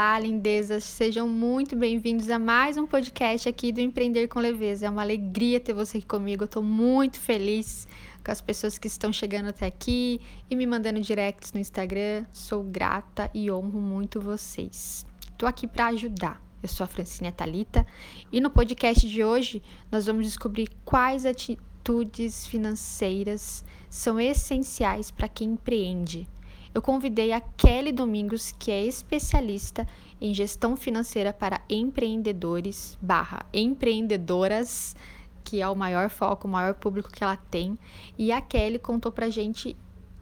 Olá, lindezas! Sejam muito bem-vindos a mais um podcast aqui do Empreender com Leveza. É uma alegria ter você aqui comigo. Eu estou muito feliz com as pessoas que estão chegando até aqui e me mandando directs no Instagram. Sou grata e honro muito vocês. Estou aqui para ajudar. Eu sou a Francine Talita e no podcast de hoje nós vamos descobrir quais atitudes financeiras são essenciais para quem empreende eu convidei a Kelly Domingos, que é especialista em gestão financeira para empreendedores barra empreendedoras, que é o maior foco, o maior público que ela tem. E a Kelly contou pra gente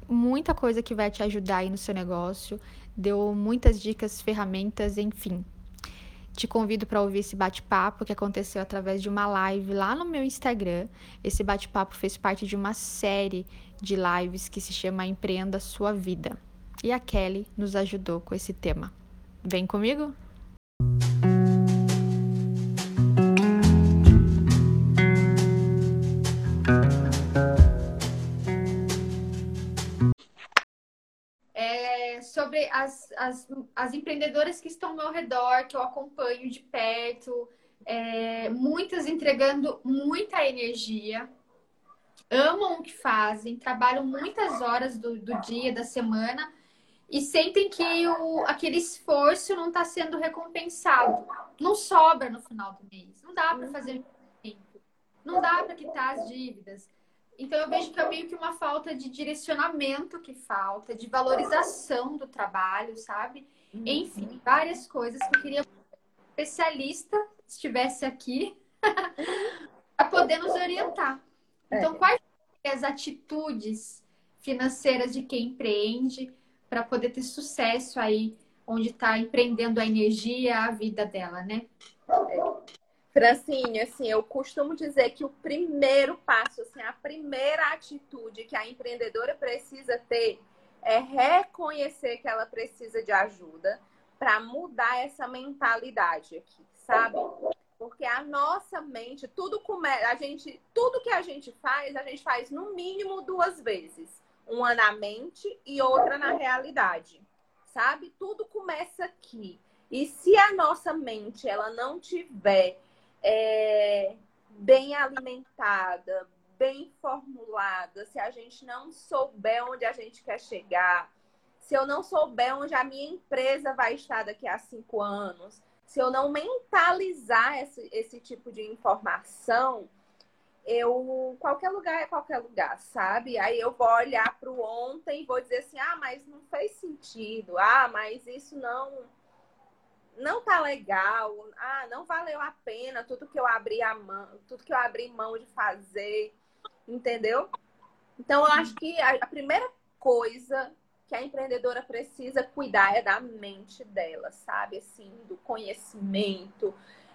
muita coisa que vai te ajudar aí no seu negócio, deu muitas dicas, ferramentas, enfim. Te convido para ouvir esse bate-papo que aconteceu através de uma live lá no meu Instagram. Esse bate-papo fez parte de uma série de lives que se chama Empreenda Sua Vida. E a Kelly nos ajudou com esse tema. Vem comigo? É sobre as, as, as empreendedoras que estão ao meu redor, que eu acompanho de perto, é, muitas entregando muita energia, amam o que fazem, trabalham muitas horas do, do dia, da semana e sentem que o, aquele esforço não está sendo recompensado. Não sobra no final do mês. Não dá para fazer tempo. Não dá para quitar as dívidas. Então eu vejo que é meio que uma falta de direcionamento que falta, de valorização do trabalho, sabe? Uhum. Enfim, várias coisas que eu queria que um especialista estivesse aqui para poder nos orientar. Então, é. quais são as atitudes financeiras de quem empreende para poder ter sucesso aí onde está empreendendo a energia, a vida dela, né? É. Francine, assim, eu costumo dizer que o primeiro passo, assim, a primeira atitude que a empreendedora precisa ter é reconhecer que ela precisa de ajuda para mudar essa mentalidade aqui, sabe? Porque a nossa mente, tudo começa, a gente, tudo que a gente faz, a gente faz no mínimo duas vezes, uma na mente e outra na realidade. Sabe? Tudo começa aqui. E se a nossa mente ela não tiver é, bem alimentada, bem formulada, se a gente não souber onde a gente quer chegar, se eu não souber onde a minha empresa vai estar daqui a cinco anos, se eu não mentalizar esse, esse tipo de informação, eu qualquer lugar é qualquer lugar, sabe? Aí eu vou olhar para o ontem e vou dizer assim: "Ah, mas não fez sentido. Ah, mas isso não não tá legal. Ah, não valeu a pena tudo que eu abri a mão, tudo que eu abri mão de fazer". Entendeu? Então eu acho que a, a primeira coisa que a empreendedora precisa cuidar é da mente dela, sabe? Assim, do conhecimento,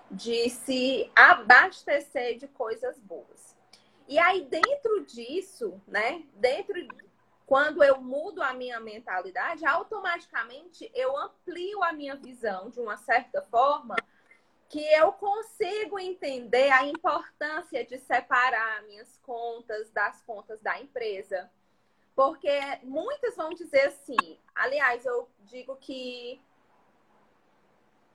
de se abastecer de coisas boas. E aí, dentro disso, né? Dentro quando eu mudo a minha mentalidade, automaticamente eu amplio a minha visão de uma certa forma que eu consigo entender a importância de separar minhas contas das contas da empresa porque muitas vão dizer assim, aliás, eu digo que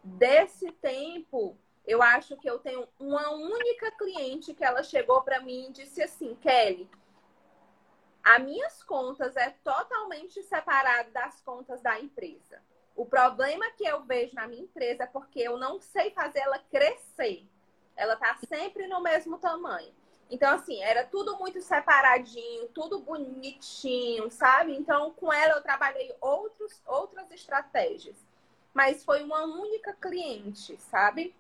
desse tempo, eu acho que eu tenho uma única cliente que ela chegou para mim e disse assim, Kelly, as minhas contas é totalmente separado das contas da empresa. O problema que eu vejo na minha empresa é porque eu não sei fazer ela crescer. Ela está sempre no mesmo tamanho. Então, assim, era tudo muito separadinho, tudo bonitinho, sabe? Então, com ela eu trabalhei outros, outras estratégias. Mas foi uma única cliente, sabe?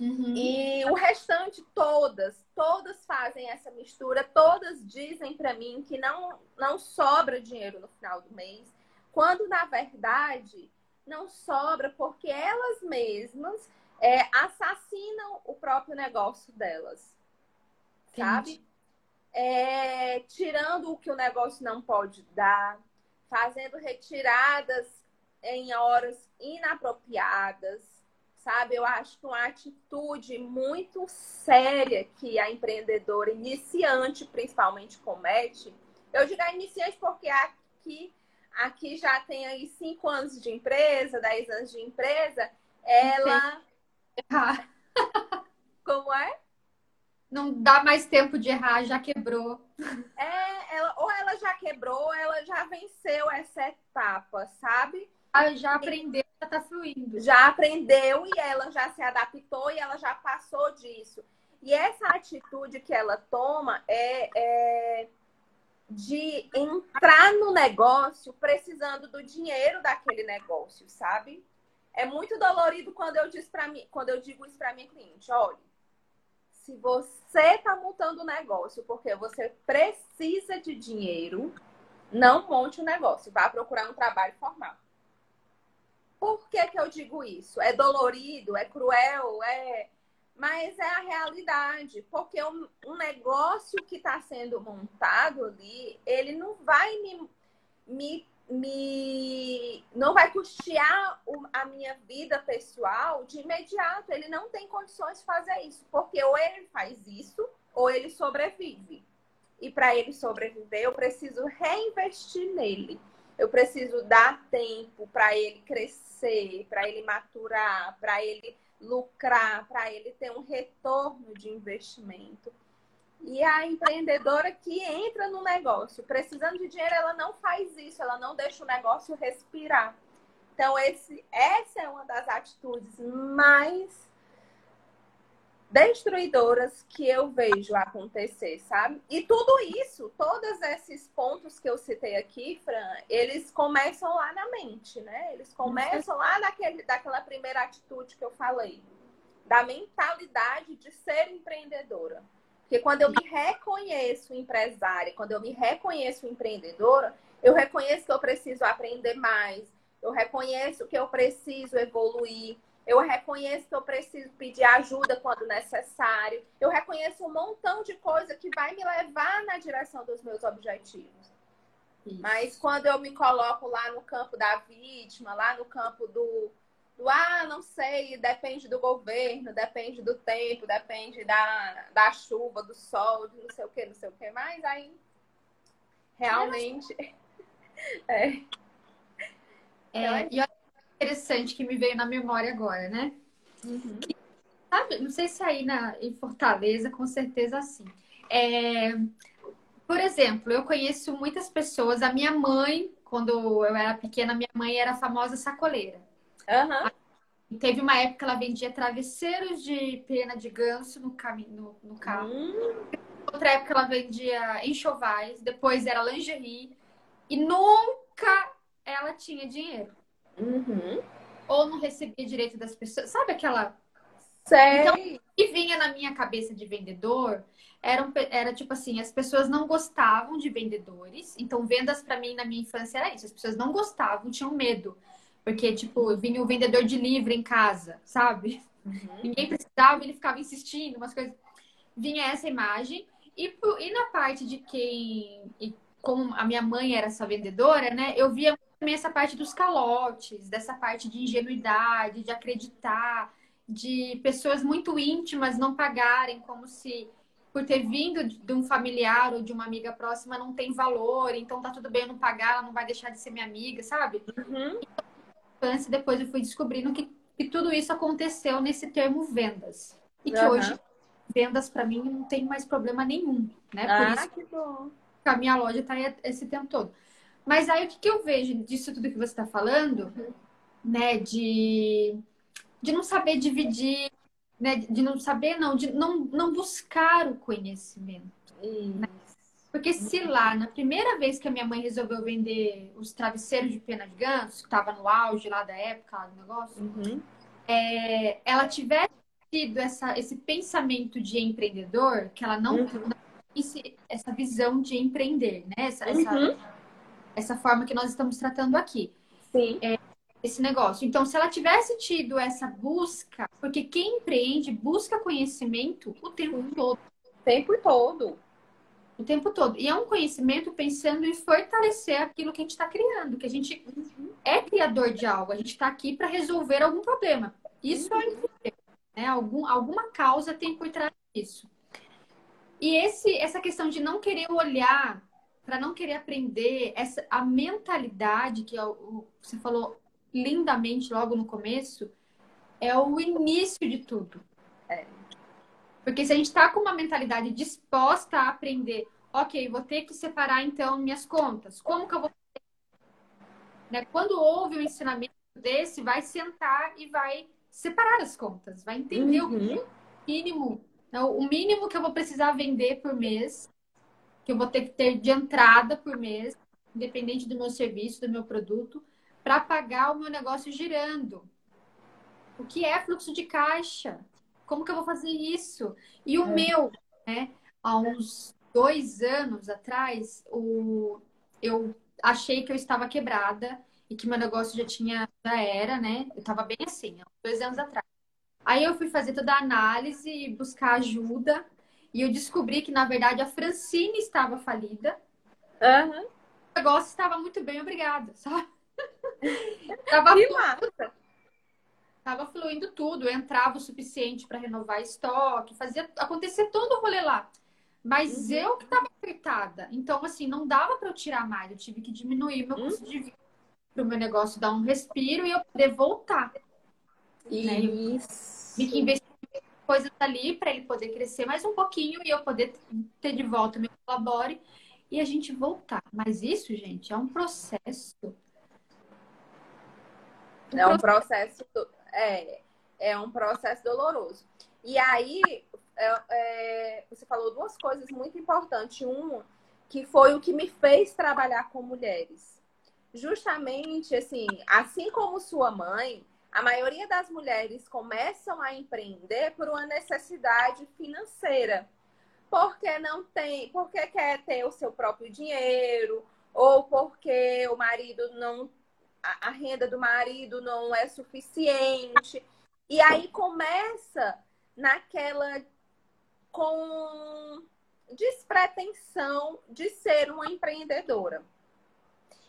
Uhum. E o restante, todas, todas fazem essa mistura, todas dizem para mim que não, não sobra dinheiro no final do mês, quando na verdade não sobra porque elas mesmas é, assassinam o próprio negócio delas sabe? É, tirando o que o negócio não pode dar, fazendo retiradas em horas inapropriadas, sabe? Eu acho que uma atitude muito séria que a empreendedora iniciante, principalmente, comete. Eu digo a iniciante porque aqui aqui já tem aí cinco anos de empresa, dez anos de empresa, ela. Como é? Não dá mais tempo de errar, já quebrou. É, ela, ou ela já quebrou, ou ela já venceu essa etapa, sabe? Ah, já aprendeu, já tá fluindo. Já aprendeu e ela já se adaptou e ela já passou disso. E essa atitude que ela toma é, é de entrar no negócio precisando do dinheiro daquele negócio, sabe? É muito dolorido quando eu, diz mim, quando eu digo isso para minha cliente, olha, se você está montando um negócio porque você precisa de dinheiro, não monte um negócio, vá procurar um trabalho formal. Por que, que eu digo isso? É dolorido, é cruel, é mas é a realidade, porque um, um negócio que está sendo montado ali, ele não vai me, me, me não vai custear a minha vida pessoal de imediato. Ele não tem condições de fazer isso, porque ou ele faz isso ou ele sobrevive. E para ele sobreviver, eu preciso reinvestir nele. Eu preciso dar tempo para ele crescer, para ele maturar, para ele lucrar, para ele ter um retorno de investimento. E a empreendedora que entra no negócio precisando de dinheiro, ela não faz isso, ela não deixa o negócio respirar. Então, esse, essa é uma das atitudes mais destruidoras que eu vejo acontecer, sabe? E tudo isso, todos esses pontos que eu citei aqui, Fran, eles começam lá na mente, né? Eles começam lá naquele, daquela primeira atitude que eu falei, da mentalidade de ser empreendedora. Porque quando eu me reconheço empresária, quando eu me reconheço empreendedora, eu reconheço que eu preciso aprender mais, eu reconheço que eu preciso evoluir, eu reconheço que eu preciso pedir ajuda quando necessário. Eu reconheço um montão de coisa que vai me levar na direção dos meus objetivos. Isso. Mas quando eu me coloco lá no campo da vítima, lá no campo do, do ah, não sei, depende do governo, depende do tempo, depende da, da chuva, do sol, de não sei o que, não sei o que mais, aí realmente. é. É, e interessante que me veio na memória agora, né? Uhum. Que, sabe, não sei se aí na, em Fortaleza, com certeza sim. É, por exemplo, eu conheço muitas pessoas. A minha mãe, quando eu era pequena, minha mãe era a famosa sacoleira. Uhum. Teve uma época que ela vendia travesseiros de pena de ganso no, caminho, no, no carro. Uhum. Outra época ela vendia enxovais, depois era lingerie. E nunca ela tinha dinheiro. Uhum. Ou não recebia direito das pessoas. Sabe aquela. Sei. Então, o que vinha na minha cabeça de vendedor era, era tipo assim: as pessoas não gostavam de vendedores. Então, vendas para mim na minha infância era isso. As pessoas não gostavam, tinham medo. Porque, tipo, vinha o vendedor de livro em casa, sabe? Uhum. Ninguém precisava, ele ficava insistindo, umas coisas. Vinha essa imagem. E, e na parte de quem. E como a minha mãe era essa vendedora, né? Eu via também essa parte dos calotes, dessa parte de ingenuidade, de acreditar, de pessoas muito íntimas não pagarem, como se por ter vindo de um familiar ou de uma amiga próxima não tem valor, então tá tudo bem eu não pagar, ela não vai deixar de ser minha amiga, sabe? Uhum. Então, depois eu fui descobrindo que, que tudo isso aconteceu nesse termo vendas. E que uhum. hoje vendas para mim não tem mais problema nenhum, né? Por ah, isso que bom. a minha loja tá esse tempo todo. Mas aí o que, que eu vejo disso tudo que você está falando, né? De, de não saber dividir, né? De não saber, não, de não, não buscar o conhecimento. Né? Porque se lá, na primeira vez que a minha mãe resolveu vender os travesseiros de pena de ganso, que estava no auge lá da época lá do negócio, uhum. é, ela tivesse tido essa, esse pensamento de empreendedor, que ela não, uhum. essa visão de empreender, né? Essa, uhum. essa essa forma que nós estamos tratando aqui. Sim. É, esse negócio. Então, se ela tivesse tido essa busca, porque quem empreende busca conhecimento o tempo todo. O tempo todo. O tempo todo. E é um conhecimento pensando em fortalecer aquilo que a gente está criando, que a gente é criador de algo, a gente está aqui para resolver algum problema. Isso é empreender. Né? Algum, alguma causa tem por trás disso. E esse, essa questão de não querer olhar para não querer aprender essa a mentalidade que é você falou lindamente logo no começo é o início de tudo. Porque se a gente está com uma mentalidade disposta a aprender, ok, vou ter que separar então minhas contas. Como que eu vou né? Quando houve um ensinamento desse, vai sentar e vai separar as contas, vai entender uhum. o mínimo, então, o mínimo que eu vou precisar vender por mês, que eu vou ter que ter de entrada por mês, independente do meu serviço, do meu produto, para pagar o meu negócio girando. O que é fluxo de caixa? Como que eu vou fazer isso? E o é. meu, né? Há uns dois anos atrás, o... eu achei que eu estava quebrada e que meu negócio já tinha, já era, né? Eu estava bem assim, dois anos atrás. Aí eu fui fazer toda a análise, buscar ajuda, e eu descobri que, na verdade, a Francine estava falida. Uhum. O negócio estava muito bem, obrigada. Só... tava que massa! Tava fluindo tudo, eu entrava o suficiente para renovar estoque, fazia acontecer todo o rolê lá. Mas uhum. eu que estava afetada. Então, assim, não dava para eu tirar mais. Eu tive que diminuir meu custo uhum. de vida para o meu negócio dar um respiro e eu poder voltar. Né? Isso. Né? que investir coisas ali para ele poder crescer mais um pouquinho e eu poder ter de volta meu colabore e a gente voltar. Mas isso, gente, é um processo. Um é um processo, é, é um processo doloroso. E aí, é, é, você falou duas coisas muito importantes. Um, que foi o que me fez trabalhar com mulheres. Justamente, assim, assim como sua mãe, a maioria das mulheres começam a empreender por uma necessidade financeira. Porque não tem, porque quer ter o seu próprio dinheiro, ou porque o marido não a, a renda do marido não é suficiente. E aí começa naquela com despretensão de ser uma empreendedora.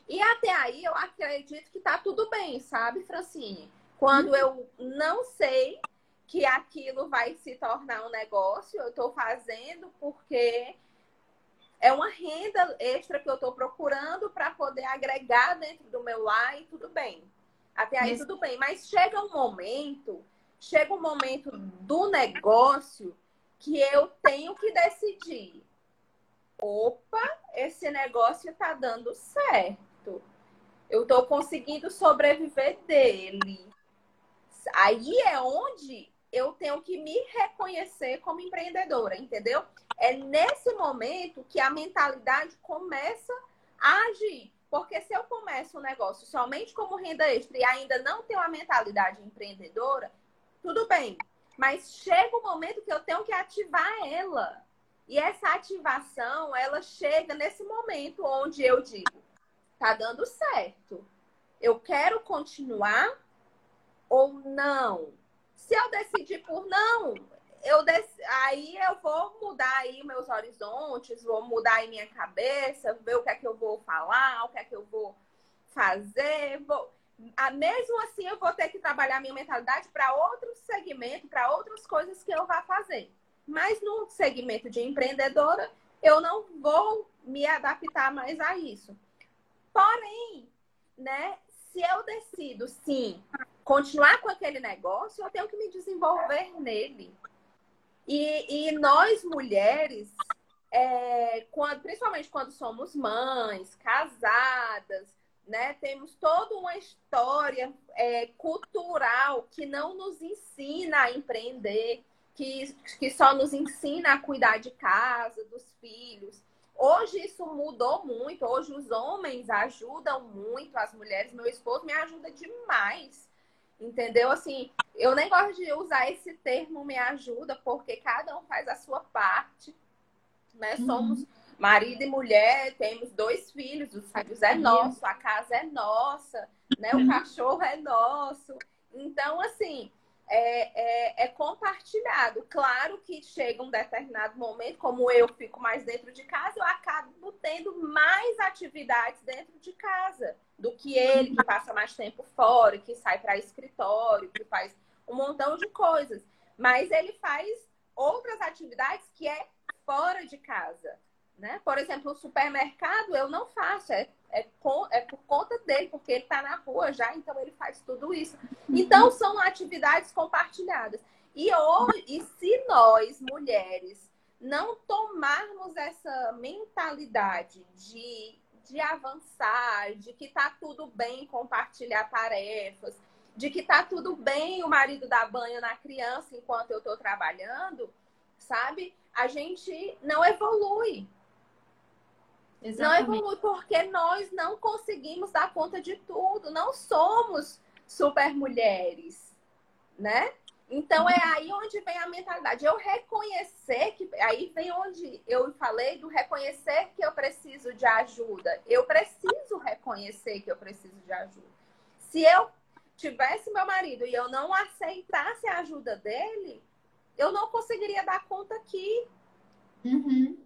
E até aí eu acredito que tá tudo bem, sabe, Francine? Quando eu não sei que aquilo vai se tornar um negócio, eu estou fazendo porque é uma renda extra que eu estou procurando para poder agregar dentro do meu lar e tudo bem. Até aí tudo bem. Mas chega um momento, chega um momento do negócio que eu tenho que decidir. Opa, esse negócio está dando certo. Eu estou conseguindo sobreviver dele. Aí é onde eu tenho que me reconhecer como empreendedora, entendeu? É nesse momento que a mentalidade começa a agir. Porque se eu começo um negócio somente como renda extra e ainda não tenho a mentalidade empreendedora, tudo bem. Mas chega o um momento que eu tenho que ativar ela. E essa ativação, ela chega nesse momento onde eu digo, tá dando certo. Eu quero continuar ou não. Se eu decidir por não, eu aí eu vou mudar aí meus horizontes, vou mudar aí minha cabeça, ver o que é que eu vou falar, o que é que eu vou fazer, vou mesmo assim eu vou ter que trabalhar minha mentalidade para outro segmento, para outras coisas que eu vá fazer. Mas no segmento de empreendedora, eu não vou me adaptar mais a isso. Porém, né, se eu decido sim continuar com aquele negócio, eu tenho que me desenvolver nele. E, e nós mulheres, é, quando, principalmente quando somos mães, casadas, né? Temos toda uma história é, cultural que não nos ensina a empreender, que, que só nos ensina a cuidar de casa, dos filhos. Hoje isso mudou muito. Hoje os homens ajudam muito as mulheres. Meu esposo me ajuda demais. Entendeu? Assim, eu nem gosto de usar esse termo me ajuda, porque cada um faz a sua parte. Né? Uhum. Somos marido e mulher, temos dois filhos, os filhos é nosso, a casa é nossa, né? O cachorro é nosso. Então, assim, é, é, é, compartilhado. Claro que chega um determinado momento, como eu fico mais dentro de casa, eu acabo tendo mais atividades dentro de casa do que ele, que passa mais tempo fora, que sai para escritório, que faz um montão de coisas. Mas ele faz outras atividades que é fora de casa Né? Por exemplo, o supermercado eu não faço, é, é, com, é por conta dele, porque ele está na rua já, então ele faz tudo isso. Então, são atividades compartilhadas. E, hoje, e se nós, mulheres, não tomarmos essa mentalidade de, de avançar, de que tá tudo bem compartilhar tarefas, de que tá tudo bem o marido dar banho na criança enquanto eu estou trabalhando, sabe? A gente não evolui. Exatamente. Não evolui porque nós não conseguimos dar conta de tudo, não somos super mulheres, né? Então é aí onde vem a mentalidade. Eu reconhecer que aí vem onde eu falei do reconhecer que eu preciso de ajuda. Eu preciso reconhecer que eu preciso de ajuda. Se eu tivesse meu marido e eu não aceitasse a ajuda dele, eu não conseguiria dar conta aqui. Uhum.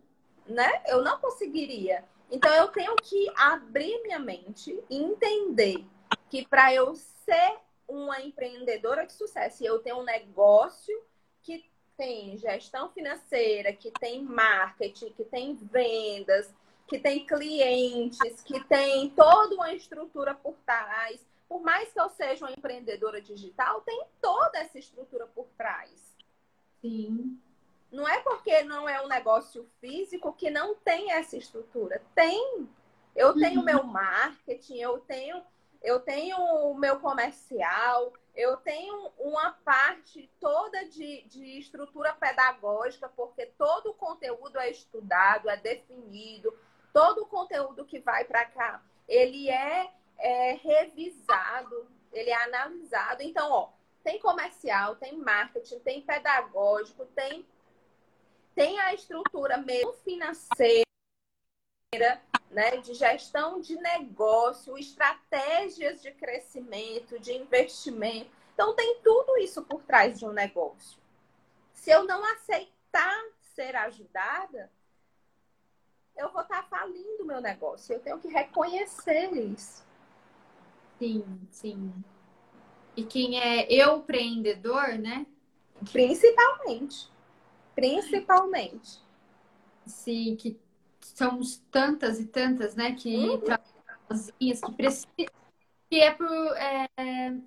Né? Eu não conseguiria. Então eu tenho que abrir minha mente e entender que para eu ser uma empreendedora de sucesso e eu tenho um negócio que tem gestão financeira, que tem marketing, que tem vendas, que tem clientes, que tem toda uma estrutura por trás. Por mais que eu seja uma empreendedora digital, tem toda essa estrutura por trás. Sim. Não é porque não é um negócio físico que não tem essa estrutura. Tem. Eu tenho uhum. meu marketing, eu tenho eu tenho o meu comercial, eu tenho uma parte toda de, de estrutura pedagógica, porque todo o conteúdo é estudado, é definido, todo o conteúdo que vai para cá, ele é, é revisado, ele é analisado. Então, ó, tem comercial, tem marketing, tem pedagógico, tem, tem a estrutura mesmo financeira né, de gestão de negócio, estratégias de crescimento, de investimento. Então, tem tudo isso por trás de um negócio. Se eu não aceitar ser ajudada, eu vou estar falindo o meu negócio. Eu tenho que reconhecer isso. Sim, sim. E quem é eu empreendedor, né? Principalmente. Principalmente. Sim, que somos tantas e tantas, né, que uhum. sozinhas, que precisam. Que é por. É,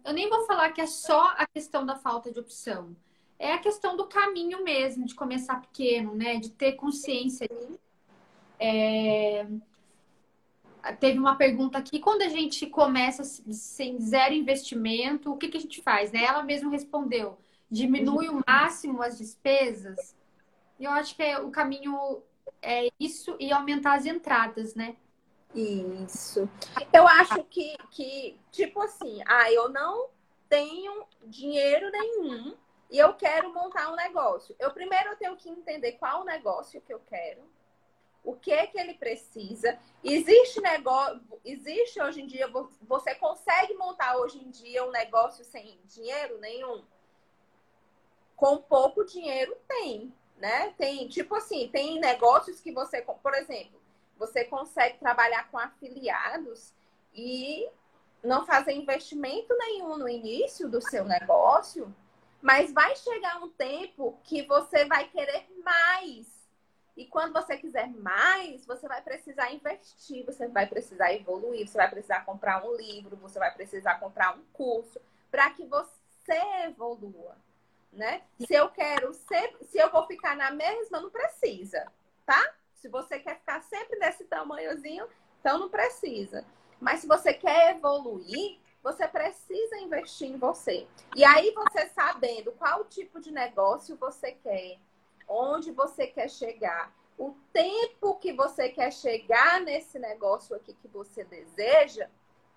eu nem vou falar que é só a questão da falta de opção. É a questão do caminho mesmo, de começar pequeno, né? De ter consciência. É, teve uma pergunta aqui, quando a gente começa sem zero investimento, o que, que a gente faz? Né? Ela mesma respondeu, diminui o máximo as despesas. Eu acho que é o caminho é isso e aumentar as entradas, né? Isso. Eu acho que, que tipo assim, ah, eu não tenho dinheiro nenhum e eu quero montar um negócio. Eu primeiro eu tenho que entender qual o negócio que eu quero, o que é que ele precisa. Existe negócio, existe hoje em dia, você consegue montar hoje em dia um negócio sem dinheiro nenhum? Com pouco dinheiro tem né? Tem, tipo assim, tem negócios que você, por exemplo, você consegue trabalhar com afiliados e não fazer investimento nenhum no início do seu negócio, mas vai chegar um tempo que você vai querer mais. E quando você quiser mais, você vai precisar investir, você vai precisar evoluir, você vai precisar comprar um livro, você vai precisar comprar um curso para que você evolua né? Se eu quero sempre, se eu vou ficar na mesma, não precisa, tá? Se você quer ficar sempre desse tamanhozinho, então não precisa. Mas se você quer evoluir, você precisa investir em você. E aí você sabendo qual tipo de negócio você quer, onde você quer chegar, o tempo que você quer chegar nesse negócio aqui que você deseja,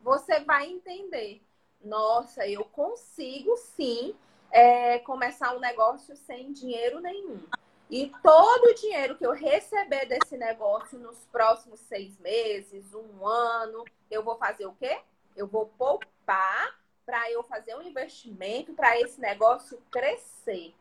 você vai entender. Nossa, eu consigo sim é, começar um negócio sem dinheiro nenhum. E todo o dinheiro que eu receber desse negócio nos próximos seis meses, um ano, eu vou fazer o quê? Eu vou poupar para eu fazer um investimento para esse negócio crescer.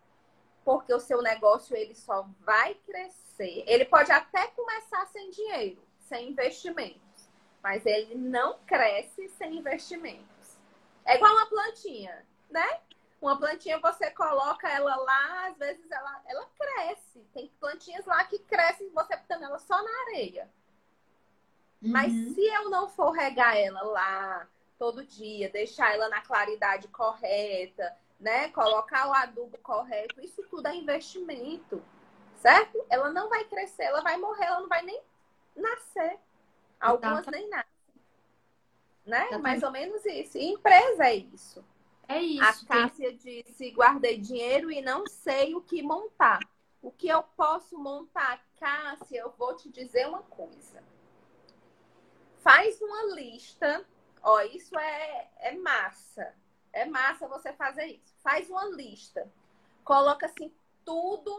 Porque o seu negócio ele só vai crescer. Ele pode até começar sem dinheiro, sem investimentos, mas ele não cresce sem investimentos. É igual uma plantinha, né? Uma plantinha você coloca ela lá, às vezes ela, ela cresce. Tem plantinhas lá que crescem, você botando ela só na areia. Uhum. Mas se eu não for regar ela lá todo dia, deixar ela na claridade correta, né? Colocar o adubo correto, isso tudo é investimento, certo? Ela não vai crescer, ela vai morrer, ela não vai nem nascer. Algumas nem nascem. Né? Mais ou menos isso. E empresa é isso. É isso. A Cássia tem... disse: guardei dinheiro e não sei o que montar. O que eu posso montar, Cássia? Eu vou te dizer uma coisa. Faz uma lista. Ó, isso é, é massa. É massa você fazer isso. Faz uma lista. Coloca assim tudo.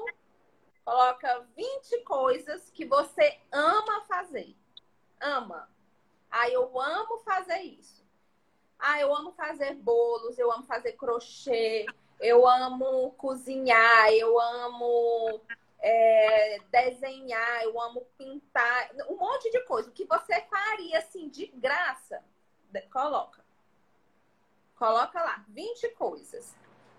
Coloca 20 coisas que você ama fazer. Ama. Ah, eu amo fazer isso. Ah, eu amo fazer bolos, eu amo fazer crochê, eu amo cozinhar, eu amo é, desenhar, eu amo pintar, um monte de coisa. O que você faria assim de graça, coloca. Coloca lá, 20 coisas.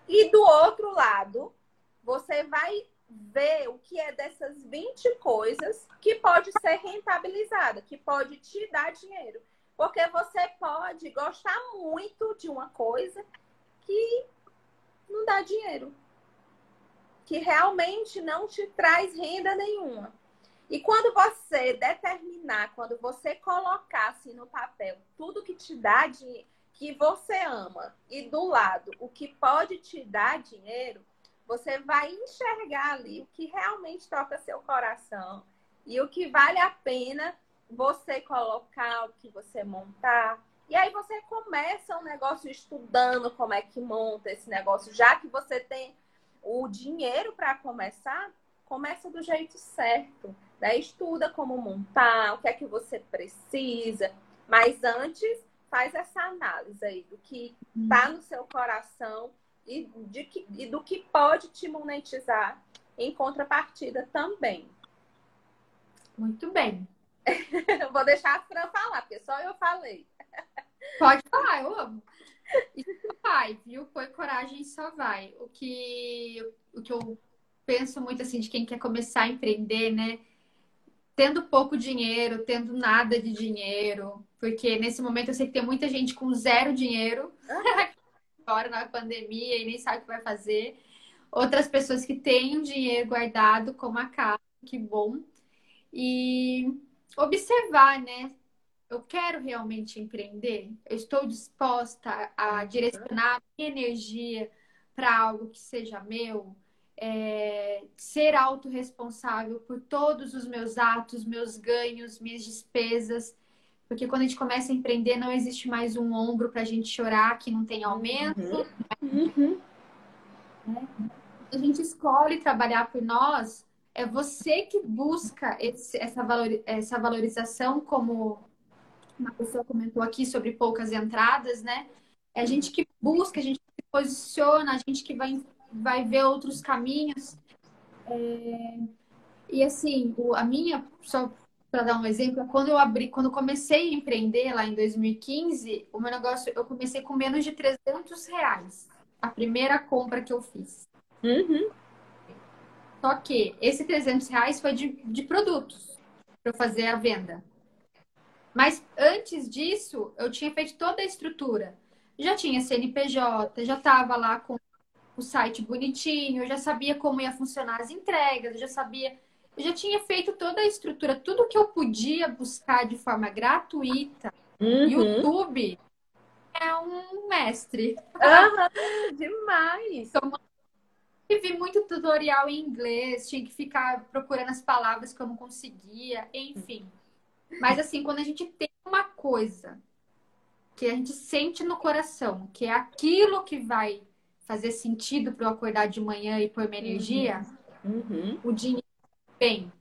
E do outro lado, você vai ver o que é dessas 20 coisas que pode ser rentabilizada, que pode te dar dinheiro. Porque você pode gostar muito de uma coisa que não dá dinheiro. Que realmente não te traz renda nenhuma. E quando você determinar, quando você colocar assim no papel tudo que te dá dinheiro, que você ama, e do lado o que pode te dar dinheiro, você vai enxergar ali o que realmente toca seu coração e o que vale a pena você colocar, o que você montar. E aí você começa um negócio estudando como é que monta esse negócio, já que você tem o dinheiro para começar, começa do jeito certo. Né? Estuda como montar, o que é que você precisa. Mas antes, faz essa análise aí do que está no seu coração e, de que, e do que pode te monetizar em contrapartida também. Muito bem. Vou deixar a Fran falar, porque só eu falei. Pode falar, eu amo. Isso vai, viu? Põe coragem e só vai. O que, o que eu penso muito assim de quem quer começar a empreender, né? Tendo pouco dinheiro, tendo nada de dinheiro, porque nesse momento eu sei que tem muita gente com zero dinheiro, agora na pandemia e nem sabe o que vai fazer. Outras pessoas que têm dinheiro guardado, como a casa, que bom. E observar, né? Eu quero realmente empreender? Eu estou disposta a direcionar a minha energia para algo que seja meu? É, ser autorresponsável por todos os meus atos, meus ganhos, minhas despesas. Porque quando a gente começa a empreender, não existe mais um ombro para a gente chorar que não tem aumento. Uhum. Uhum. Né? A gente escolhe trabalhar por nós, é você que busca esse, essa, valor, essa valorização, como uma pessoa comentou aqui sobre poucas entradas, né? É a gente que busca, a gente que se posiciona, a gente que vai, vai ver outros caminhos. É... E assim, a minha, só para dar um exemplo, quando eu abri, quando eu comecei a empreender lá em 2015, o meu negócio, eu comecei com menos de 300 reais. A primeira compra que eu fiz. Uhum. Só que esse 300 reais foi de, de produtos para fazer a venda. Mas antes disso, eu tinha feito toda a estrutura. Já tinha CNPJ, já estava lá com o site bonitinho, eu já sabia como ia funcionar as entregas, eu já sabia. Eu já tinha feito toda a estrutura, tudo que eu podia buscar de forma gratuita. Uhum. YouTube é um mestre. Uhum, demais! Então, vi muito tutorial em inglês, tinha que ficar procurando as palavras que eu não conseguia, enfim. Mas assim, quando a gente tem uma coisa que a gente sente no coração, que é aquilo que vai fazer sentido para eu acordar de manhã e pôr minha energia, uhum. Uhum. o dinheiro vem.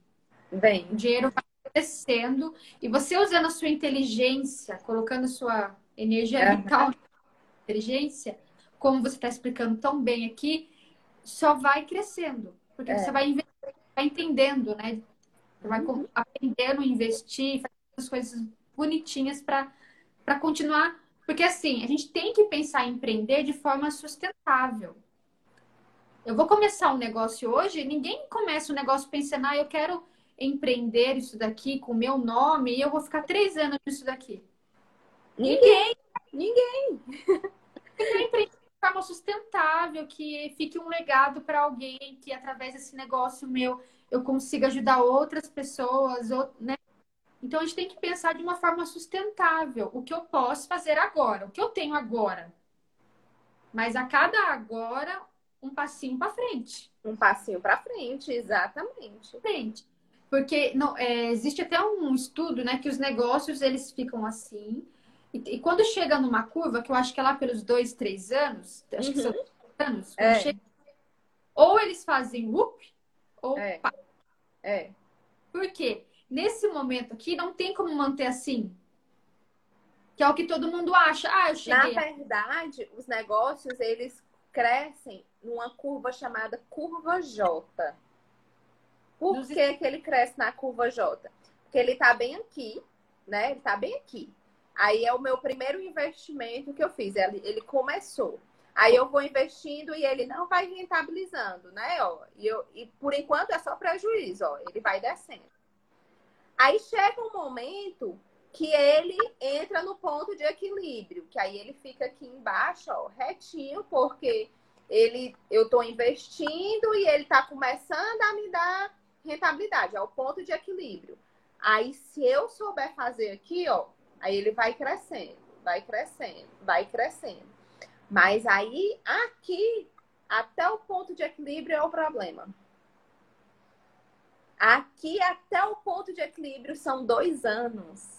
Vem. O dinheiro vai crescendo e você usando a sua inteligência, colocando sua energia uhum. vital, inteligência, como você está explicando tão bem aqui, só vai crescendo. Porque é. você vai, vai entendendo, né? Você vai aprendendo a investir, fazer as coisas bonitinhas para continuar Porque assim, a gente tem que pensar em empreender de forma sustentável. Eu vou começar um negócio hoje, ninguém começa um negócio pensando, ah, eu quero empreender isso daqui com o meu nome e eu vou ficar três anos nisso daqui. Ninguém. Ninguém. Empreender de forma sustentável, que fique um legado para alguém, que através desse negócio meu eu consiga ajudar outras pessoas, né? Então a gente tem que pensar de uma forma sustentável. O que eu posso fazer agora, o que eu tenho agora. Mas a cada agora, um passinho para frente. Um passinho para frente, exatamente. Frente. Porque não, é, existe até um estudo, né, que os negócios eles ficam assim. E, e, quando chega numa curva, que eu acho que é lá pelos dois, três anos, acho uhum. que são uhum. anos, é. chega, ou eles fazem whoop, ou é. pá. É. Por quê? Nesse momento aqui, não tem como manter assim. Que é o que todo mundo acha. Ah, eu cheguei. Na verdade, os negócios, eles crescem numa curva chamada curva J. Por que, que ele cresce na curva J? Porque ele está bem aqui, né? Ele está bem aqui. Aí é o meu primeiro investimento que eu fiz. Ele, ele começou. Aí eu vou investindo e ele não vai rentabilizando, né? Ó, e, eu, e por enquanto é só prejuízo, ó. Ele vai descendo. Aí chega um momento que ele entra no ponto de equilíbrio, que aí ele fica aqui embaixo, ó, retinho, porque ele, eu estou investindo e ele está começando a me dar rentabilidade, é o ponto de equilíbrio. Aí, se eu souber fazer aqui, ó, aí ele vai crescendo, vai crescendo, vai crescendo. Mas aí, aqui, até o ponto de equilíbrio é o problema. Aqui, até o ponto de equilíbrio, são dois anos.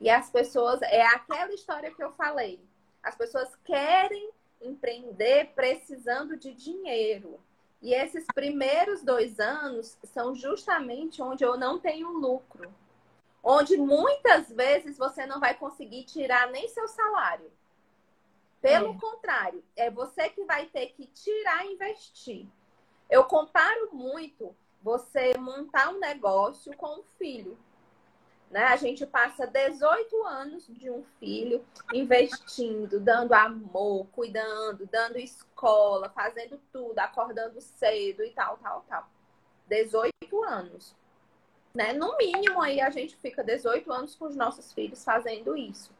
E as pessoas, é aquela história que eu falei. As pessoas querem empreender precisando de dinheiro. E esses primeiros dois anos são justamente onde eu não tenho lucro. Onde muitas vezes você não vai conseguir tirar nem seu salário. Pelo é. contrário, é você que vai ter que tirar e investir. Eu comparo muito você montar um negócio com um filho. Né? A gente passa 18 anos de um filho investindo, dando amor, cuidando, dando escola, fazendo tudo, acordando cedo e tal, tal, tal. 18 anos. Né? No mínimo, aí a gente fica 18 anos com os nossos filhos fazendo isso.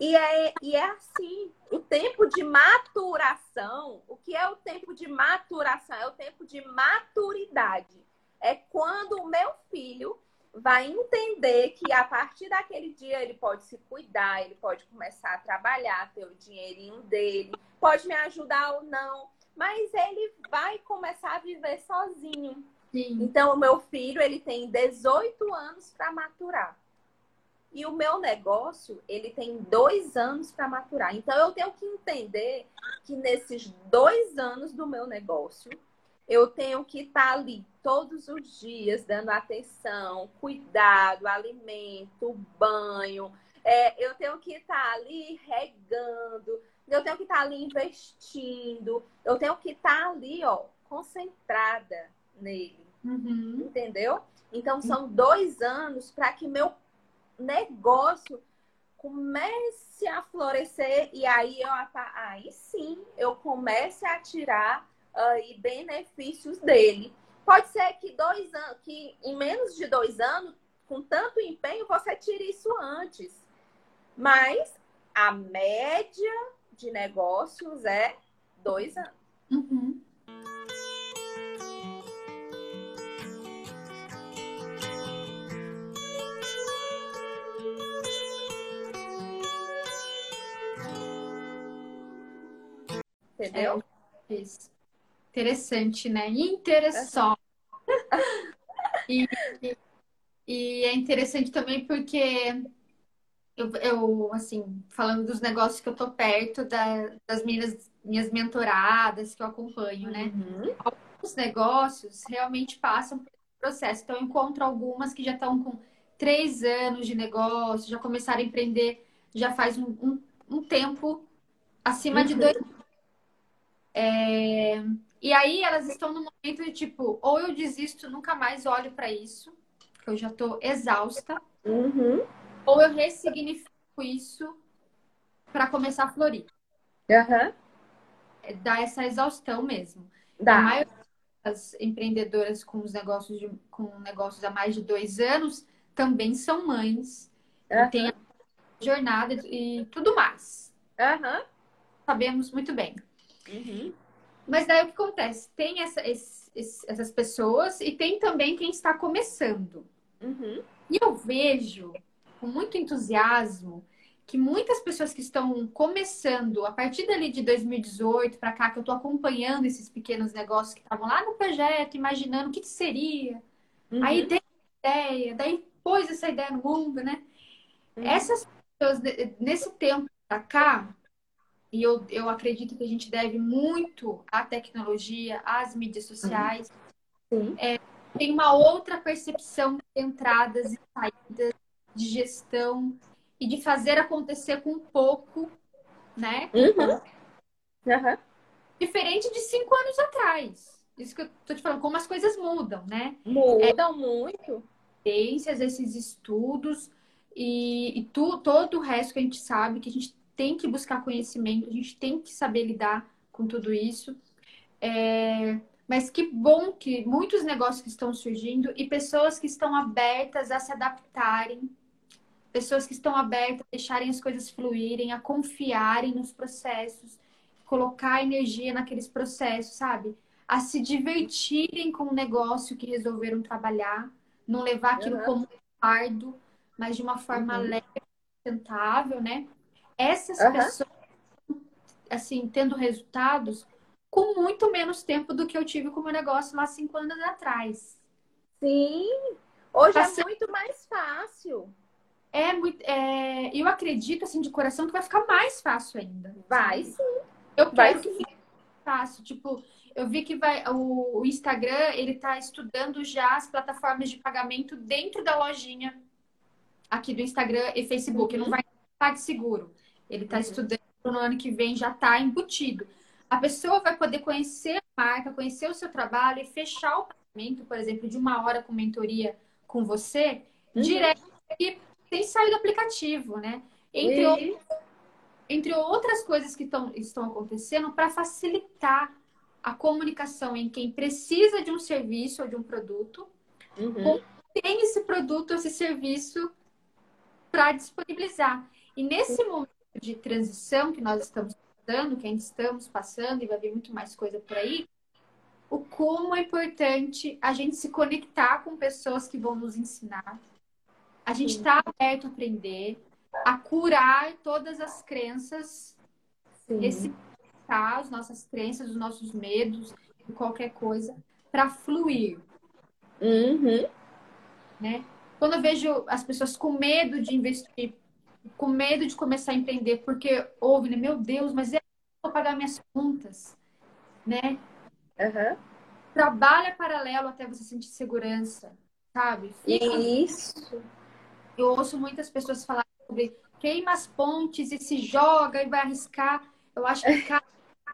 E é, e é assim, o tempo de maturação, o que é o tempo de maturação? É o tempo de maturidade. É quando o meu filho vai entender que a partir daquele dia ele pode se cuidar, ele pode começar a trabalhar, ter o dinheirinho dele, pode me ajudar ou não, mas ele vai começar a viver sozinho. Sim. Então, o meu filho, ele tem 18 anos para maturar. E o meu negócio, ele tem dois anos para maturar. Então, eu tenho que entender que nesses dois anos do meu negócio, eu tenho que estar tá ali todos os dias dando atenção, cuidado, alimento, banho. É, eu tenho que estar tá ali regando, eu tenho que estar tá ali investindo, eu tenho que estar ali, ó, concentrada nele. Uhum. Entendeu? Então são dois anos para que meu negócio comece a florescer e aí eu aí sim eu comece a tirar aí benefícios dele. Pode ser que dois anos, que em menos de dois anos, com tanto empenho, você tire isso antes. Mas a média de negócios é dois anos. Uhum. Entendeu? É, isso. Interessante, né? Interessante. E, e, é interessante também porque eu, eu, assim, falando dos negócios que eu tô perto, da, das minhas, minhas mentoradas que eu acompanho, né? Uhum. Alguns negócios realmente passam por esse processo. Então, eu encontro algumas que já estão com três anos de negócio, já começaram a empreender já faz um, um, um tempo acima uhum. de dois. É... E aí elas estão no momento de tipo, ou eu desisto, nunca mais olho para isso, que eu já tô exausta, uhum. ou eu ressignifico isso para começar a florir. Uhum. Dá essa exaustão mesmo. Dá. A maioria das empreendedoras com os negócios de, com negócios há mais de dois anos também são mães. Uhum. E tem jornada e tudo mais. Uhum. Sabemos muito bem. Uhum. Mas daí o que acontece? Tem essa, esse, essas pessoas e tem também quem está começando. Uhum. E eu vejo com muito entusiasmo que muitas pessoas que estão começando a partir dali de 2018 para cá, que eu estou acompanhando esses pequenos negócios que estavam lá no projeto, imaginando o que, que seria, Uhum. aí dei ideia, daí pôs essa ideia no mundo, né? Uhum. Essas pessoas, nesse tempo para cá, e eu, eu acredito que a gente deve muito à tecnologia, às mídias sociais, Sim. é, tem uma outra percepção de entradas e saídas, de gestão e de fazer acontecer com pouco, né? Uhum. Uhum. Diferente de cinco anos atrás. Isso que eu tô te falando, como as coisas mudam, né? Mudam muito. Ciências, esses estudos e, e tu, todo o resto que a gente sabe, que a gente tem que buscar conhecimento, a gente tem que saber lidar com tudo isso. É, mas que bom que muitos negócios estão surgindo e pessoas que estão abertas a se adaptarem, pessoas que estão abertas a deixarem as coisas fluírem, a confiarem nos processos, colocar energia naqueles processos, sabe? A se divertirem com o negócio que resolveram trabalhar, não levar aquilo Uhum. como fardo, mas de uma forma Uhum. leve, sustentável, né? Essas Uhum. pessoas, assim, tendo resultados com muito menos tempo do que eu tive com o meu negócio lá cinco anos atrás. Sim. Hoje Passando- é muito mais fácil. É muito, é, eu acredito, assim, de coração, que vai ficar mais fácil ainda. Vai sim. Eu Vai quero que fique fácil. Tipo, eu vi que vai o, Instagram, ele tá estudando já as plataformas de pagamento dentro da lojinha aqui do Instagram e Facebook. Uhum. Não vai estar de seguro. Ele tá Uhum. estudando no ano que vem, já tá embutido. A pessoa vai poder conhecer a marca, conhecer o seu trabalho e fechar o pagamento, por exemplo, de uma hora com mentoria com você, Uhum. direto e sem sair do aplicativo, né? Entre outros E- entre outras coisas que tão, estão acontecendo para facilitar a comunicação em quem precisa de um serviço ou de um produto, Uhum. tem esse produto, esse serviço para disponibilizar. E nesse momento de transição que nós estamos passando, que ainda estamos passando, e vai vir muito mais coisa por aí, o como é importante a gente se conectar com pessoas que vão nos ensinar. A gente está aberto a aprender, a curar todas as crenças Sim. esse as nossas crenças, os nossos medos, qualquer coisa, para fluir, Uhum. né? Quando eu vejo as pessoas com medo de investir, com medo de começar a empreender, porque ouve, né? Meu Deus, mas eu vou pagar minhas contas, né? Uhum. Trabalha paralelo até você sentir segurança, sabe? Fica Isso. Eu ouço muitas pessoas falar sobre queima as pontes e se joga e vai arriscar. Eu acho que cada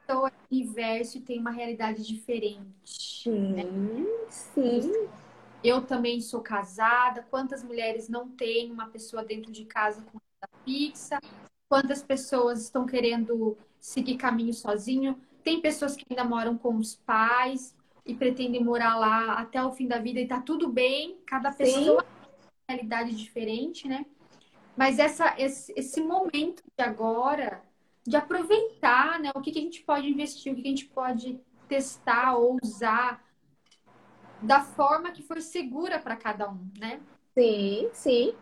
é universo tem uma realidade diferente. Sim. Sim. Eu também sou casada. Quantas mulheres não têm uma pessoa dentro de casa com fixa? Quantas pessoas estão querendo seguir caminho sozinho? Tem pessoas que ainda moram com os pais e pretendem morar lá até o fim da vida e tá tudo bem. Cada Sim. pessoa tem uma realidade diferente, né? Mas essa, esse, esse momento de agora, de aproveitar, né? O que, que a gente pode investir, o que, que a gente pode testar ou usar da forma que for segura para cada um, né? Sim, sim.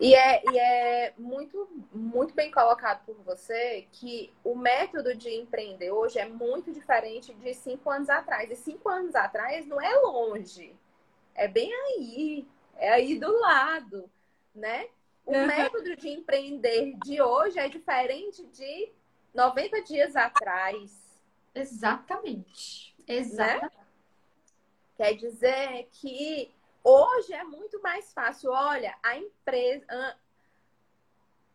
E é, e é muito, muito bem colocado por você que o método de empreender hoje é muito diferente de cinco anos atrás. E cinco anos atrás não é longe, é bem aí, é aí do lado, né? O Uhum. método de empreender de hoje é diferente de 90 dias atrás. Exatamente. Exatamente. Quer dizer que hoje é muito mais fácil. Olha, a empresa.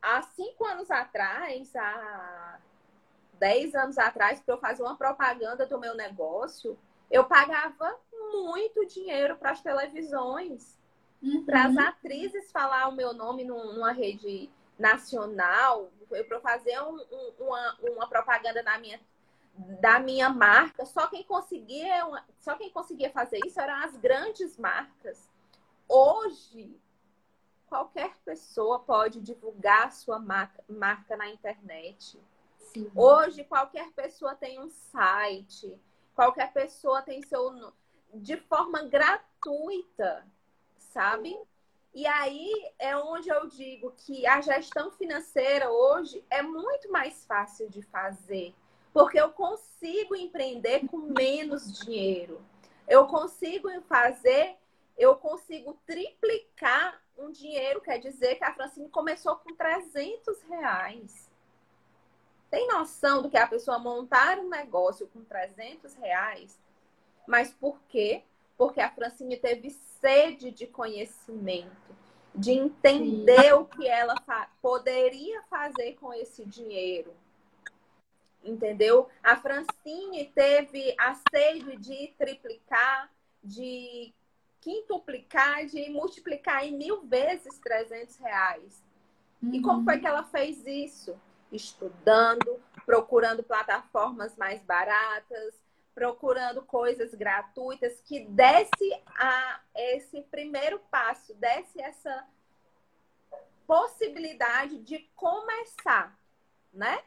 Há cinco anos atrás, há dez anos atrás, para eu fazer uma propaganda do meu negócio, eu pagava muito dinheiro para as televisões, Uhum. para as atrizes falar o meu nome num- numa rede nacional, para fazer um, um, uma, uma propaganda na minha, da minha marca, só quem conseguia, só quem conseguia fazer isso eram as grandes marcas. Hoje, qualquer pessoa pode divulgar sua marca, marca na internet. Sim. Hoje, qualquer pessoa tem um site, qualquer pessoa tem seu. de forma gratuita, sabe? E aí é onde eu digo que a gestão financeira hoje é muito mais fácil de fazer, porque eu consigo empreender com menos dinheiro. Eu consigo fazer, eu consigo triplicar um dinheiro, quer dizer que a Francine começou com 300 reais. Tem noção do que a pessoa montar um negócio com 300 reais? Mas por quê? Porque a Francine teve sede de conhecimento, de entender Sim. o que ela fa poderia fazer com esse dinheiro. Entendeu? A Francine teve a sede de triplicar, de quintuplicar, de multiplicar em mil vezes 300 reais. Uhum. E como foi que ela fez isso? Estudando, procurando plataformas mais baratas, procurando coisas gratuitas que desse a esse primeiro passo, desse essa possibilidade de começar, né?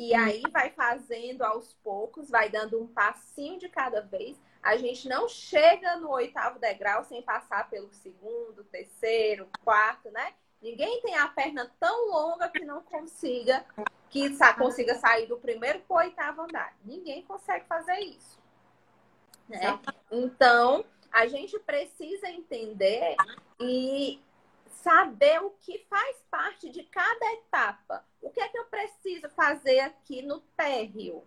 E aí vai fazendo aos poucos, vai dando um passinho de cada vez. A gente não chega no oitavo degrau sem passar pelo segundo, terceiro, quarto, né? Ninguém tem a perna tão longa que não consiga que consiga sair do primeiro para o oitavo andar. Ninguém consegue fazer isso. Né? Então, a gente precisa entender e saber o que faz parte de cada etapa. O que é que eu preciso fazer aqui no térreo?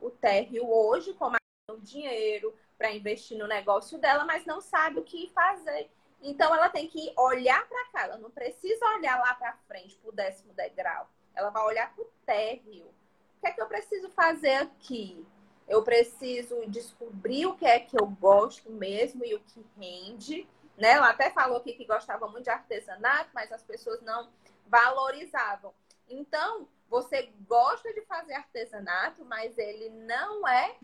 O térreo hoje, como o dinheiro para investir no negócio dela, mas não sabe o que fazer. Então ela tem que olhar para cá, ela não precisa olhar lá para frente, para o décimo degrau. Ela vai olhar para o térreo. O que é que eu preciso fazer aqui? Eu preciso descobrir o que é que eu gosto mesmo e o que rende. Né? Ela até falou aqui que gostava muito de artesanato, mas as pessoas não valorizavam. Então, você gosta de fazer artesanato, mas ele não é,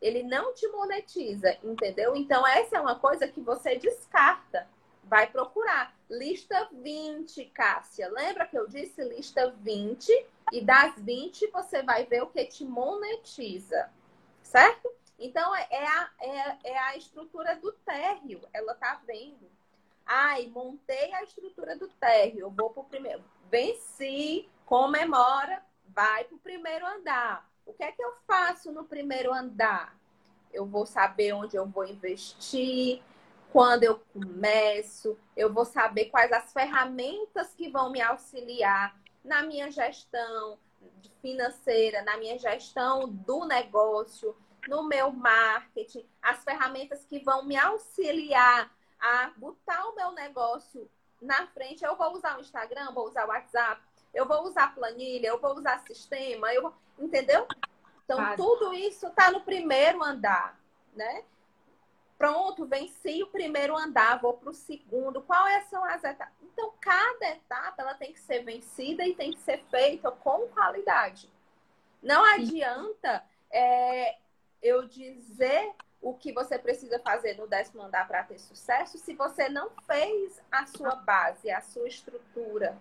ele não te monetiza, entendeu? Então, essa é uma coisa que você descarta vai procurar. Lista 20, Cássia. Lembra que eu disse lista 20? E das 20 você vai ver o que te monetiza. Certo? Então, é, é a, é, é a estrutura do térreo. Ela tá vendo. Ai, montei a estrutura do térreo. Eu vou pro primeiro. Venci, comemora, vai pro primeiro andar. O que é que eu faço no primeiro andar? Eu vou saber onde eu vou investir, quando eu começo, eu vou saber quais as ferramentas que vão me auxiliar na minha gestão financeira, na minha gestão do negócio, no meu marketing, as ferramentas que vão me auxiliar a botar o meu negócio na frente. Eu vou usar o Instagram, vou usar o WhatsApp, eu vou usar planilha, eu vou usar sistema, eu vou... entendeu? Então, tudo isso está no primeiro andar, né? Pronto, venci o primeiro andar, vou para o segundo. Quais são as etapas? Então, cada etapa ela tem que ser vencida e tem que ser feita com qualidade. Não Sim. adianta é, eu dizer o que você precisa fazer no décimo andar para ter sucesso se você não fez a sua base, a sua estrutura.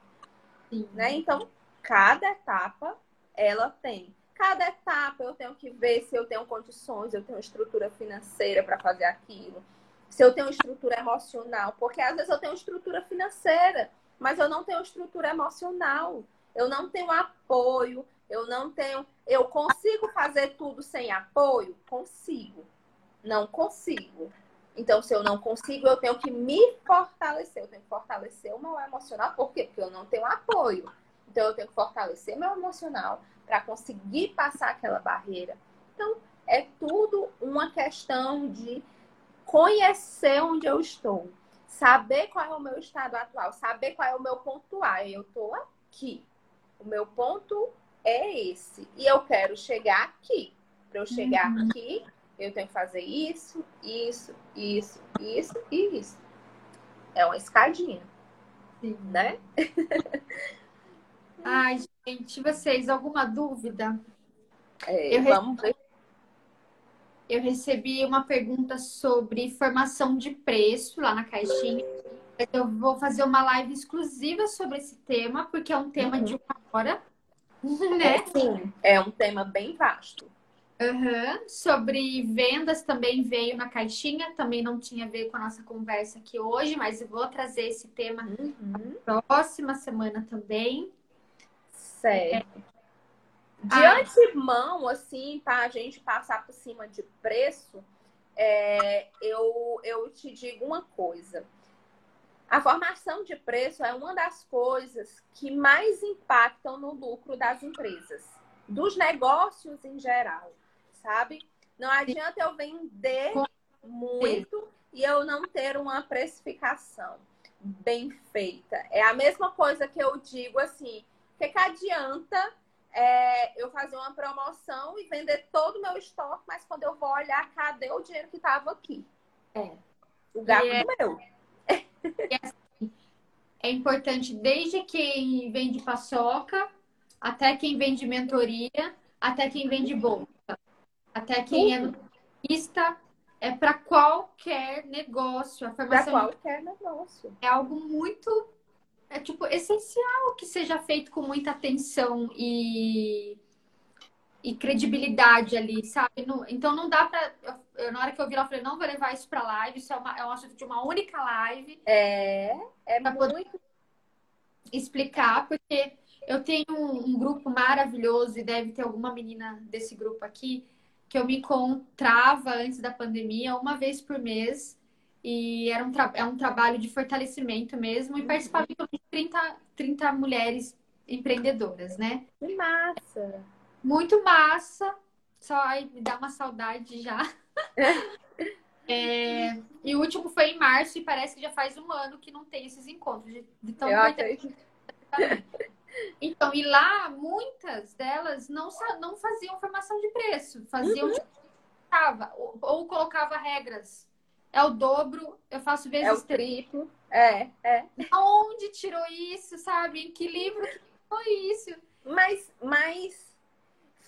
Né? Então, cada etapa ela tem cada etapa eu tenho que ver se eu tenho condições, eu tenho estrutura financeira para fazer aquilo, se eu tenho estrutura emocional, porque às vezes eu tenho estrutura financeira, mas eu não tenho estrutura emocional, eu não tenho apoio, eu não tenho, eu consigo fazer tudo sem apoio? Consigo. Não consigo. Então, se eu não consigo, eu tenho que me fortalecer. Eu tenho que fortalecer o meu emocional. Por quê? Porque eu não tenho apoio. Então, eu tenho que fortalecer meu emocional para conseguir passar aquela barreira. Então, é tudo uma questão de conhecer onde eu estou, saber qual é o meu estado atual, saber qual é o meu ponto A. Eu estou aqui. O meu ponto é esse. E eu quero chegar aqui. Para eu chegar uhum. aqui, eu tenho que fazer isso, isso, isso, isso e isso. É uma escadinha. Sim. Né? Ai, gente, vocês, alguma dúvida? É, eu vamos ver. Eu recebi uma pergunta sobre formação de preço lá na caixinha. Eu vou fazer uma live exclusiva sobre esse tema, porque é um tema uhum. de uma hora. Né? É, sim, é um tema bem vasto. Uhum. Sobre vendas também veio na caixinha, também não tinha a ver com a nossa conversa aqui hoje, mas eu vou trazer esse tema uhum. na próxima semana também. Certo. É. De ah. antemão, assim, para a gente passar por cima de preço, é, eu, eu te digo uma coisa. A formação de preço é uma das coisas que mais impactam no lucro das empresas, dos negócios em geral sabe? Não adianta eu vender muito e eu não ter uma precificação bem feita. É a mesma coisa que eu digo assim: o que, que adianta é, eu fazer uma promoção e vender todo o meu estoque, mas quando eu vou olhar, cadê o dinheiro que estava aqui? É. O gato é... meu. É, assim, é importante desde quem vende paçoca, até quem vende mentoria, até quem vende bolsa até quem é nutricionista, é para qualquer negócio. A formação para qualquer negócio. É algo muito é tipo essencial que seja feito com muita atenção e e credibilidade ali, sabe? No, então não dá pra. Eu, na hora que eu vi eu falei, não vou levar isso pra live, isso é, uma, é um assunto de uma única live. É, é pra muito. Explicar, porque eu tenho um, um, grupo maravilhoso e deve ter alguma menina desse grupo aqui que eu me encontrava antes da pandemia uma vez por mês e era um, é um trabalho de fortalecimento mesmo e uhum. participava de 30, 30 mulheres empreendedoras, né? Que massa! Muito massa! Só aí me dá uma saudade já. é, e o último foi em março e parece que já faz um ano que não tem esses encontros. De, de tão. Então, e lá, muitas delas não, não faziam formação de preço, faziam uhum. ou, ou colocava regras. É o dobro, eu faço vezes é o triplo. É, é. Onde tirou isso, sabe? Em que livro que foi isso? Mas, mas,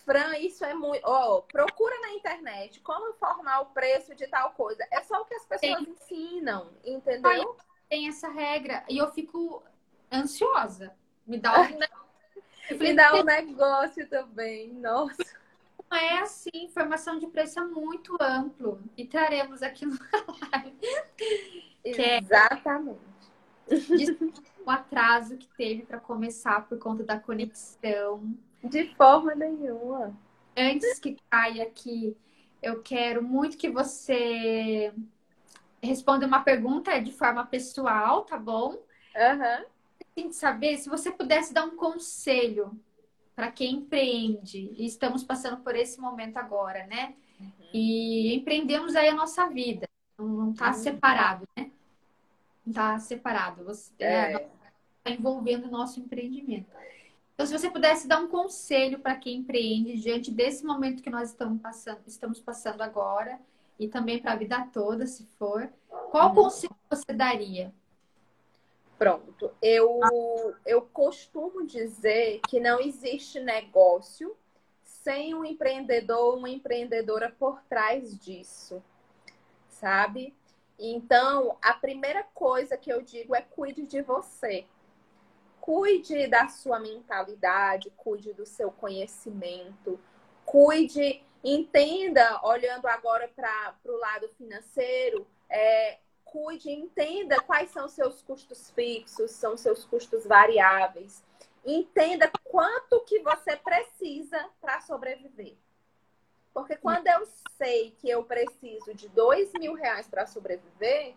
Fran, isso é muito. Oh, procura na internet como informar o preço de tal coisa. É só o que as pessoas tem. ensinam, entendeu? Tem essa regra. E eu fico ansiosa. Me dá um, Me dá um negócio também. Nossa. Não é assim, formação de preço é muito amplo. E traremos aqui no live. É Exatamente. o atraso que teve para começar por conta da conexão. De forma nenhuma. Antes que caia aqui, eu quero muito que você responda uma pergunta de forma pessoal, tá bom? Aham. Uhum de saber se você pudesse dar um conselho para quem empreende. E estamos passando por esse momento agora, né? Uhum. E empreendemos aí a nossa vida. Não está uhum. separado, né? Não está separado. Você está é, envolvendo o nosso empreendimento. Então, se você pudesse dar um conselho para quem empreende diante desse momento que nós estamos passando, estamos passando agora e também para a vida toda, se for, qual uhum. conselho você daria? Pronto. Eu, eu costumo dizer que não existe negócio sem um empreendedor ou uma empreendedora por trás disso, sabe? Então, a primeira coisa que eu digo é cuide de você. Cuide da sua mentalidade, cuide do seu conhecimento, cuide, entenda, olhando agora para o lado financeiro, é, cuide, entenda quais são seus custos fixos, são seus custos variáveis. Entenda quanto que você precisa para sobreviver. Porque quando eu sei que eu preciso de dois mil reais para sobreviver,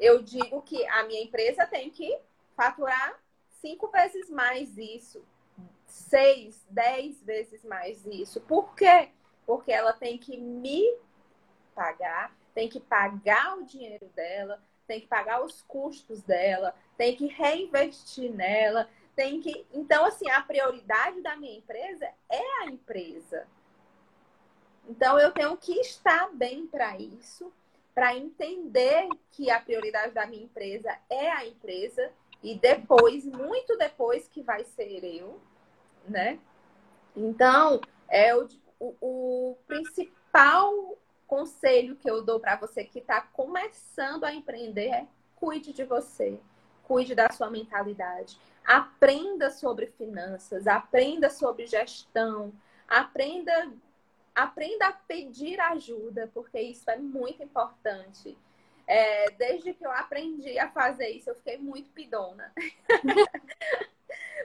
eu digo que a minha empresa tem que faturar cinco vezes mais isso, seis, dez vezes mais isso. Por quê? Porque ela tem que me pagar tem que pagar o dinheiro dela, tem que pagar os custos dela, tem que reinvestir nela, tem que. Então, assim, a prioridade da minha empresa é a empresa. Então, eu tenho que estar bem para isso, para entender que a prioridade da minha empresa é a empresa e depois, muito depois que vai ser eu, né? Então, é o, o, o principal conselho que eu dou para você que está começando a empreender é cuide de você, cuide da sua mentalidade, aprenda sobre finanças, aprenda sobre gestão, aprenda aprenda a pedir ajuda, porque isso é muito importante. É, desde que eu aprendi a fazer isso, eu fiquei muito pidona.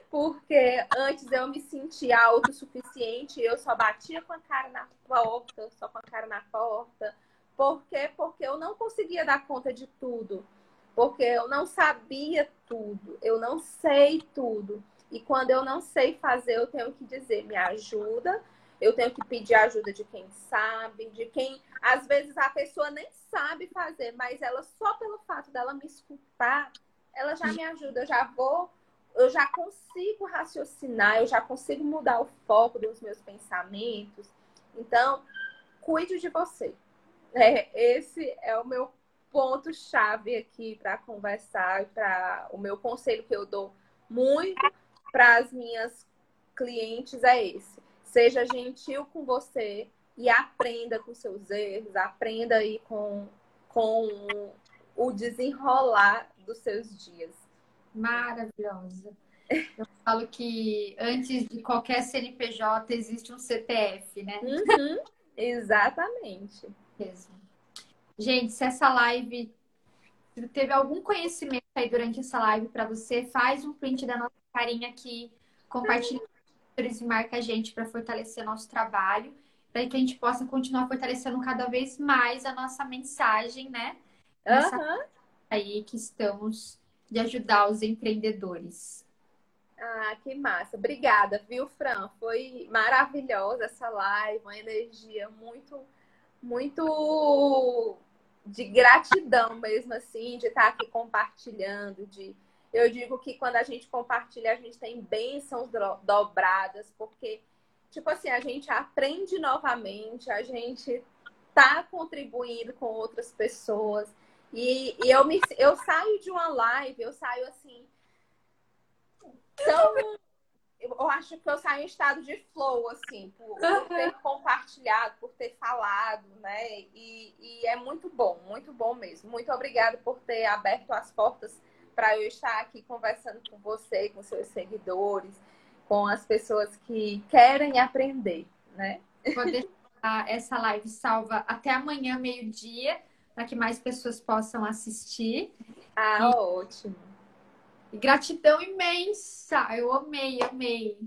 porque antes eu me sentia autossuficiente, eu só batia com a cara na porta, só com a cara na porta. Por quê? Porque eu não conseguia dar conta de tudo. Porque eu não sabia tudo, eu não sei tudo. E quando eu não sei fazer, eu tenho que dizer, me ajuda, eu tenho que pedir ajuda de quem sabe, de quem às vezes a pessoa nem sabe fazer, mas ela só pelo fato dela me escutar, ela já me ajuda, eu já vou, eu já consigo raciocinar, eu já consigo mudar o foco dos meus pensamentos. Então, cuide de você. É, esse é o meu ponto chave aqui para conversar, para o meu conselho que eu dou muito para as minhas clientes é esse Seja gentil com você e aprenda com seus erros, aprenda aí com, com o desenrolar dos seus dias. Maravilhosa. Eu falo que antes de qualquer CNPJ existe um CPF, né? Uhum, exatamente. Mesmo. Gente, se essa live se teve algum conhecimento aí durante essa live para você, faz um print da nossa carinha aqui, compartilha e marca a gente para fortalecer nosso trabalho, para que a gente possa continuar fortalecendo cada vez mais a nossa mensagem, né? Uhum. Aí que estamos de ajudar os empreendedores. Ah, que massa. Obrigada, viu, Fran? Foi maravilhosa essa live, uma energia muito, muito de gratidão mesmo, assim, de estar aqui compartilhando, de eu digo que quando a gente compartilha, a gente tem bênçãos dobradas, porque, tipo assim, a gente aprende novamente, a gente tá contribuindo com outras pessoas. E, e eu, me, eu saio de uma live, eu saio assim. Tão, eu acho que eu saio em estado de flow, assim, por, por ter compartilhado, por ter falado, né? E, e é muito bom, muito bom mesmo. Muito obrigada por ter aberto as portas para eu estar aqui conversando com você, com seus seguidores, com as pessoas que querem aprender, né? Vou deixar essa live salva até amanhã, meio-dia, para que mais pessoas possam assistir. Ah, e... ótimo. E gratidão imensa. Eu amei, amei.